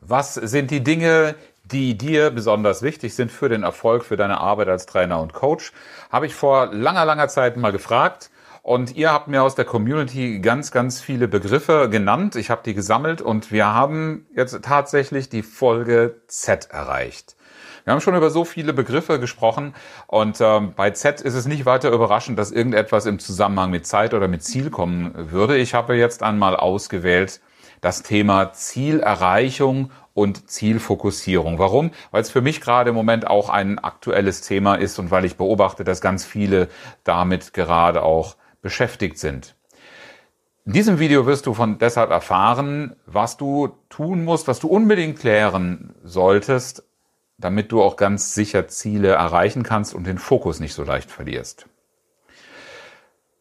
Was sind die Dinge, die dir besonders wichtig sind für den Erfolg, für deine Arbeit als Trainer und Coach? Habe ich vor langer, langer Zeit mal gefragt. Und ihr habt mir aus der Community ganz, ganz viele Begriffe genannt. Ich habe die gesammelt und wir haben jetzt tatsächlich die Folge Z erreicht. Wir haben schon über so viele Begriffe gesprochen und ähm, bei Z ist es nicht weiter überraschend, dass irgendetwas im Zusammenhang mit Zeit oder mit Ziel kommen würde. Ich habe jetzt einmal ausgewählt das Thema Zielerreichung und Zielfokussierung. Warum? Weil es für mich gerade im Moment auch ein aktuelles Thema ist und weil ich beobachte, dass ganz viele damit gerade auch beschäftigt sind. In diesem Video wirst du von deshalb erfahren, was du tun musst, was du unbedingt klären solltest, damit du auch ganz sicher Ziele erreichen kannst und den Fokus nicht so leicht verlierst.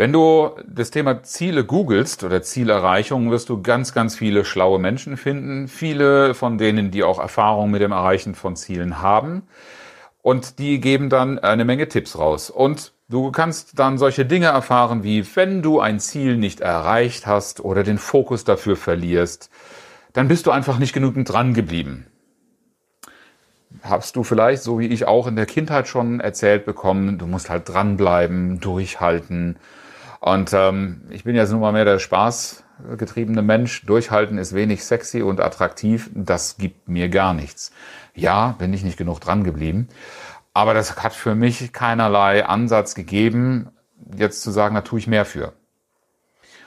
Wenn du das Thema Ziele googelst oder Zielerreichung, wirst du ganz, ganz viele schlaue Menschen finden. Viele von denen, die auch Erfahrung mit dem Erreichen von Zielen haben. Und die geben dann eine Menge Tipps raus. Und du kannst dann solche Dinge erfahren wie, wenn du ein Ziel nicht erreicht hast oder den Fokus dafür verlierst, dann bist du einfach nicht genügend dran geblieben. Hast du vielleicht, so wie ich auch in der Kindheit schon erzählt bekommen, du musst halt dranbleiben, durchhalten und ähm, ich bin jetzt nun mal mehr der spaßgetriebene Mensch. Durchhalten ist wenig sexy und attraktiv. Das gibt mir gar nichts. Ja, bin ich nicht genug dran geblieben. Aber das hat für mich keinerlei Ansatz gegeben, jetzt zu sagen, da tue ich mehr für.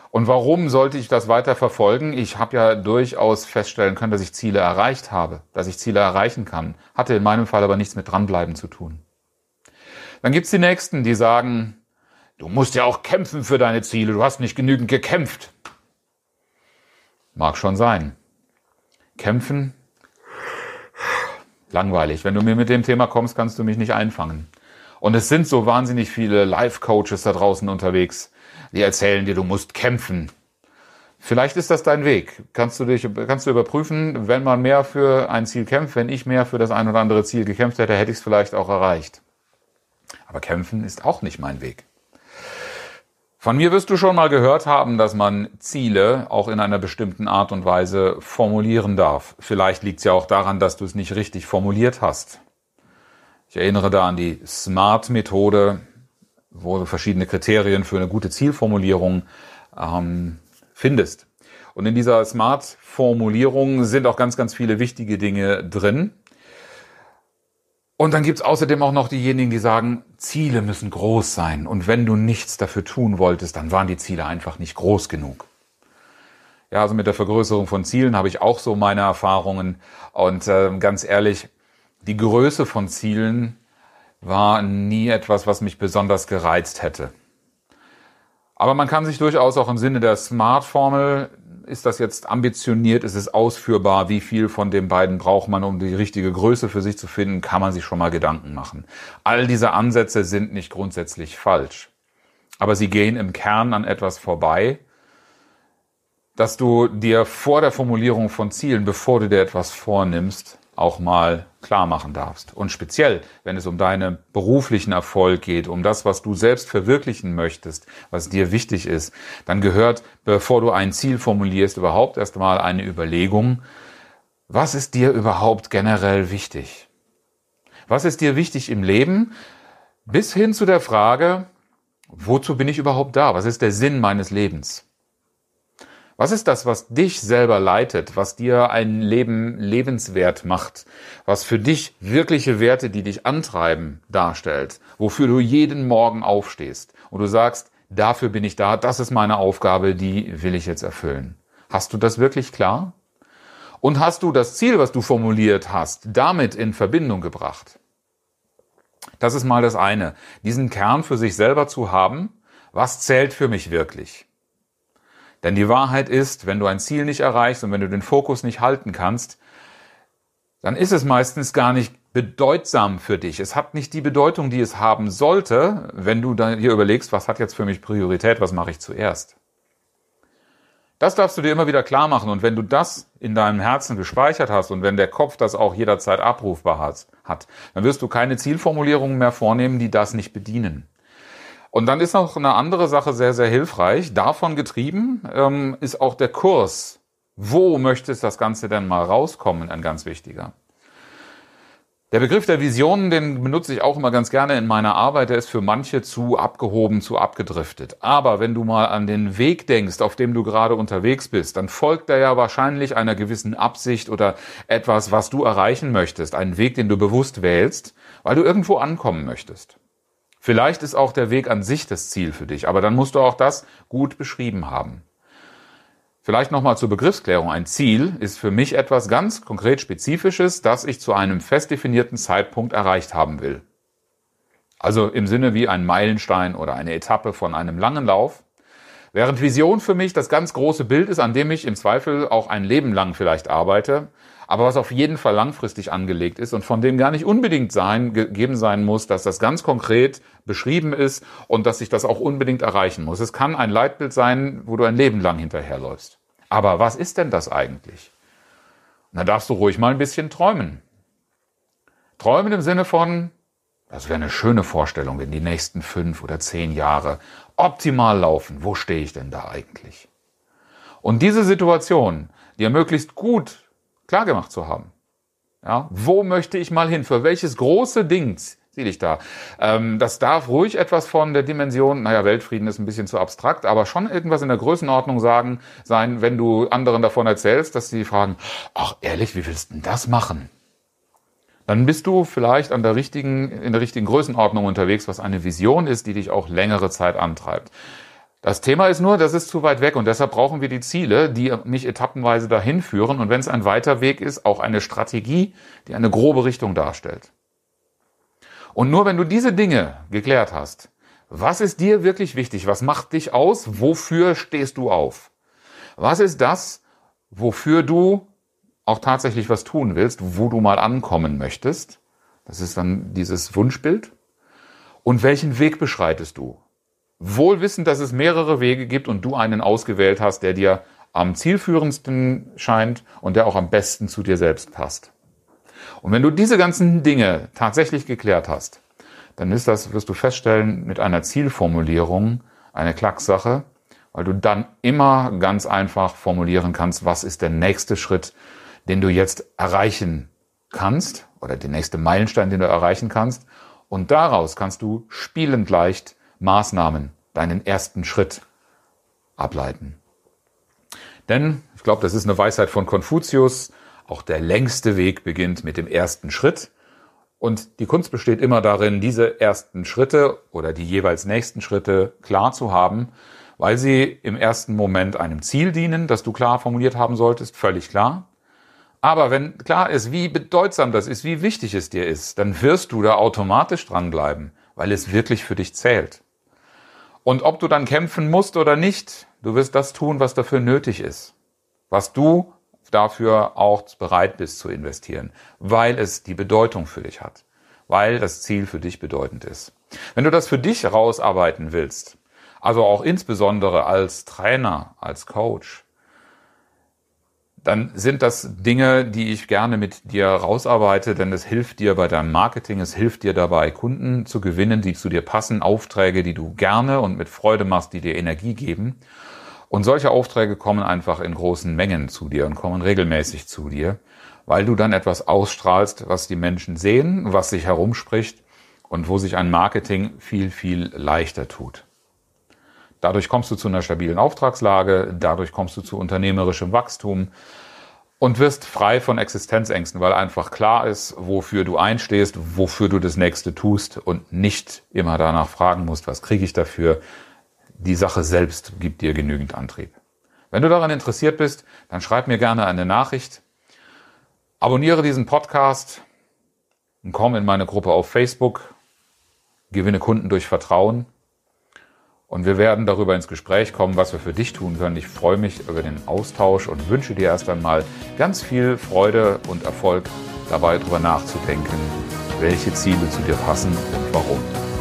Und warum sollte ich das weiter verfolgen? Ich habe ja durchaus feststellen können, dass ich Ziele erreicht habe, dass ich Ziele erreichen kann. Hatte in meinem Fall aber nichts mit dranbleiben zu tun. Dann gibt's die Nächsten, die sagen, Du musst ja auch kämpfen für deine Ziele. Du hast nicht genügend gekämpft. Mag schon sein. Kämpfen? Langweilig. Wenn du mir mit dem Thema kommst, kannst du mich nicht einfangen. Und es sind so wahnsinnig viele Life-Coaches da draußen unterwegs, die erzählen dir, du musst kämpfen. Vielleicht ist das dein Weg. Kannst du dich, kannst du überprüfen, wenn man mehr für ein Ziel kämpft, wenn ich mehr für das ein oder andere Ziel gekämpft hätte, hätte ich es vielleicht auch erreicht. Aber kämpfen ist auch nicht mein Weg. Von mir wirst du schon mal gehört haben, dass man Ziele auch in einer bestimmten Art und Weise formulieren darf. Vielleicht liegt es ja auch daran, dass du es nicht richtig formuliert hast. Ich erinnere da an die SMART-Methode, wo du verschiedene Kriterien für eine gute Zielformulierung ähm, findest. Und in dieser SMART-Formulierung sind auch ganz, ganz viele wichtige Dinge drin. Und dann gibt's außerdem auch noch diejenigen, die sagen, Ziele müssen groß sein. Und wenn du nichts dafür tun wolltest, dann waren die Ziele einfach nicht groß genug. Ja, also mit der Vergrößerung von Zielen habe ich auch so meine Erfahrungen. Und äh, ganz ehrlich, die Größe von Zielen war nie etwas, was mich besonders gereizt hätte. Aber man kann sich durchaus auch im Sinne der Smart-Formel ist das jetzt ambitioniert? Ist es ausführbar? Wie viel von den beiden braucht man, um die richtige Größe für sich zu finden? Kann man sich schon mal Gedanken machen. All diese Ansätze sind nicht grundsätzlich falsch. Aber sie gehen im Kern an etwas vorbei, dass du dir vor der Formulierung von Zielen, bevor du dir etwas vornimmst, auch mal klar machen darfst. Und speziell, wenn es um deinen beruflichen Erfolg geht, um das, was du selbst verwirklichen möchtest, was dir wichtig ist, dann gehört, bevor du ein Ziel formulierst, überhaupt erst mal eine Überlegung, was ist dir überhaupt generell wichtig? Was ist dir wichtig im Leben? Bis hin zu der Frage, wozu bin ich überhaupt da? Was ist der Sinn meines Lebens? Was ist das, was dich selber leitet, was dir ein Leben lebenswert macht, was für dich wirkliche Werte, die dich antreiben, darstellt, wofür du jeden Morgen aufstehst und du sagst, dafür bin ich da, das ist meine Aufgabe, die will ich jetzt erfüllen. Hast du das wirklich klar? Und hast du das Ziel, was du formuliert hast, damit in Verbindung gebracht? Das ist mal das eine, diesen Kern für sich selber zu haben, was zählt für mich wirklich? Denn die Wahrheit ist, wenn du ein Ziel nicht erreichst und wenn du den Fokus nicht halten kannst, dann ist es meistens gar nicht bedeutsam für dich. Es hat nicht die Bedeutung, die es haben sollte, wenn du hier überlegst, was hat jetzt für mich Priorität, was mache ich zuerst. Das darfst du dir immer wieder klar machen. Und wenn du das in deinem Herzen gespeichert hast und wenn der Kopf das auch jederzeit abrufbar hat dann wirst du keine Zielformulierungen mehr vornehmen, die das nicht bedienen. Und dann ist noch eine andere Sache sehr, sehr hilfreich. Davon getrieben ähm, ist auch der Kurs. Wo möchtest das Ganze denn mal rauskommen? Ein ganz wichtiger. Der Begriff der Visionen, den benutze ich auch immer ganz gerne in meiner Arbeit. Der ist für manche zu abgehoben, zu abgedriftet. Aber wenn du mal an den Weg denkst, auf dem du gerade unterwegs bist, dann folgt er ja wahrscheinlich einer gewissen Absicht oder etwas, was du erreichen möchtest. Einen Weg, den du bewusst wählst, weil du irgendwo ankommen möchtest. Vielleicht ist auch der Weg an sich das Ziel für dich, aber dann musst du auch das gut beschrieben haben. Vielleicht nochmal zur Begriffsklärung. Ein Ziel ist für mich etwas ganz konkret Spezifisches, das ich zu einem fest definierten Zeitpunkt erreicht haben will. Also im Sinne wie ein Meilenstein oder eine Etappe von einem langen Lauf. Während Vision für mich das ganz große Bild ist, an dem ich im Zweifel auch ein Leben lang vielleicht arbeite, aber was auf jeden Fall langfristig angelegt ist und von dem gar nicht unbedingt sein, gegeben sein muss, dass das ganz konkret beschrieben ist und dass sich das auch unbedingt erreichen muss. Es kann ein Leitbild sein, wo du ein Leben lang hinterherläufst. Aber was ist denn das eigentlich? Da darfst du ruhig mal ein bisschen träumen. Träumen im Sinne von, das wäre eine schöne Vorstellung, wenn die nächsten fünf oder zehn Jahre optimal laufen. Wo stehe ich denn da eigentlich? Und diese Situation, dir möglichst gut klargemacht zu haben. Ja, wo möchte ich mal hin? Für welches große Ding ziehe ich da? Ähm, das darf ruhig etwas von der Dimension, naja, Weltfrieden ist ein bisschen zu abstrakt, aber schon irgendwas in der Größenordnung sagen, sein, wenn du anderen davon erzählst, dass sie fragen, ach ehrlich, wie willst du denn das machen? Dann bist du vielleicht an der richtigen, in der richtigen Größenordnung unterwegs, was eine Vision ist, die dich auch längere Zeit antreibt. Das Thema ist nur, das ist zu weit weg und deshalb brauchen wir die Ziele, die mich etappenweise dahin führen und wenn es ein weiter Weg ist, auch eine Strategie, die eine grobe Richtung darstellt. Und nur wenn du diese Dinge geklärt hast, was ist dir wirklich wichtig? Was macht dich aus? Wofür stehst du auf? Was ist das, wofür du auch tatsächlich was tun willst, wo du mal ankommen möchtest? Das ist dann dieses Wunschbild. Und welchen Weg beschreitest du? Wohl wissend, dass es mehrere Wege gibt und du einen ausgewählt hast, der dir am zielführendsten scheint und der auch am besten zu dir selbst passt. Und wenn du diese ganzen Dinge tatsächlich geklärt hast, dann ist das, wirst du feststellen, mit einer Zielformulierung eine Klacksache, weil du dann immer ganz einfach formulieren kannst, was ist der nächste Schritt, den du jetzt erreichen kannst oder der nächste Meilenstein, den du erreichen kannst. Und daraus kannst du spielend leicht Maßnahmen, deinen ersten Schritt ableiten. Denn, ich glaube, das ist eine Weisheit von Konfuzius, auch der längste Weg beginnt mit dem ersten Schritt. Und die Kunst besteht immer darin, diese ersten Schritte oder die jeweils nächsten Schritte klar zu haben, weil sie im ersten Moment einem Ziel dienen, das du klar formuliert haben solltest, völlig klar. Aber wenn klar ist, wie bedeutsam das ist, wie wichtig es dir ist, dann wirst du da automatisch dranbleiben, weil es wirklich für dich zählt. Und ob du dann kämpfen musst oder nicht, du wirst das tun, was dafür nötig ist. Was du dafür auch bereit bist zu investieren, weil es die Bedeutung für dich hat, weil das Ziel für dich bedeutend ist. Wenn du das für dich rausarbeiten willst, also auch insbesondere als Trainer, als Coach, dann sind das Dinge, die ich gerne mit dir rausarbeite, denn es hilft dir bei deinem Marketing, es hilft dir dabei, Kunden zu gewinnen, die zu dir passen, Aufträge, die du gerne und mit Freude machst, die dir Energie geben. Und solche Aufträge kommen einfach in großen Mengen zu dir und kommen regelmäßig zu dir, weil du dann etwas ausstrahlst, was die Menschen sehen, was sich herumspricht und wo sich ein Marketing viel, viel leichter tut. Dadurch kommst du zu einer stabilen Auftragslage, dadurch kommst du zu unternehmerischem Wachstum und wirst frei von Existenzängsten, weil einfach klar ist, wofür du einstehst, wofür du das nächste tust und nicht immer danach fragen musst, was kriege ich dafür. Die Sache selbst gibt dir genügend Antrieb. Wenn du daran interessiert bist, dann schreib mir gerne eine Nachricht. Abonniere diesen Podcast und komm in meine Gruppe auf Facebook. Gewinne Kunden durch Vertrauen. Und wir werden darüber ins Gespräch kommen, was wir für dich tun können. Ich freue mich über den Austausch und wünsche dir erst einmal ganz viel Freude und Erfolg dabei darüber nachzudenken, welche Ziele zu dir passen und warum.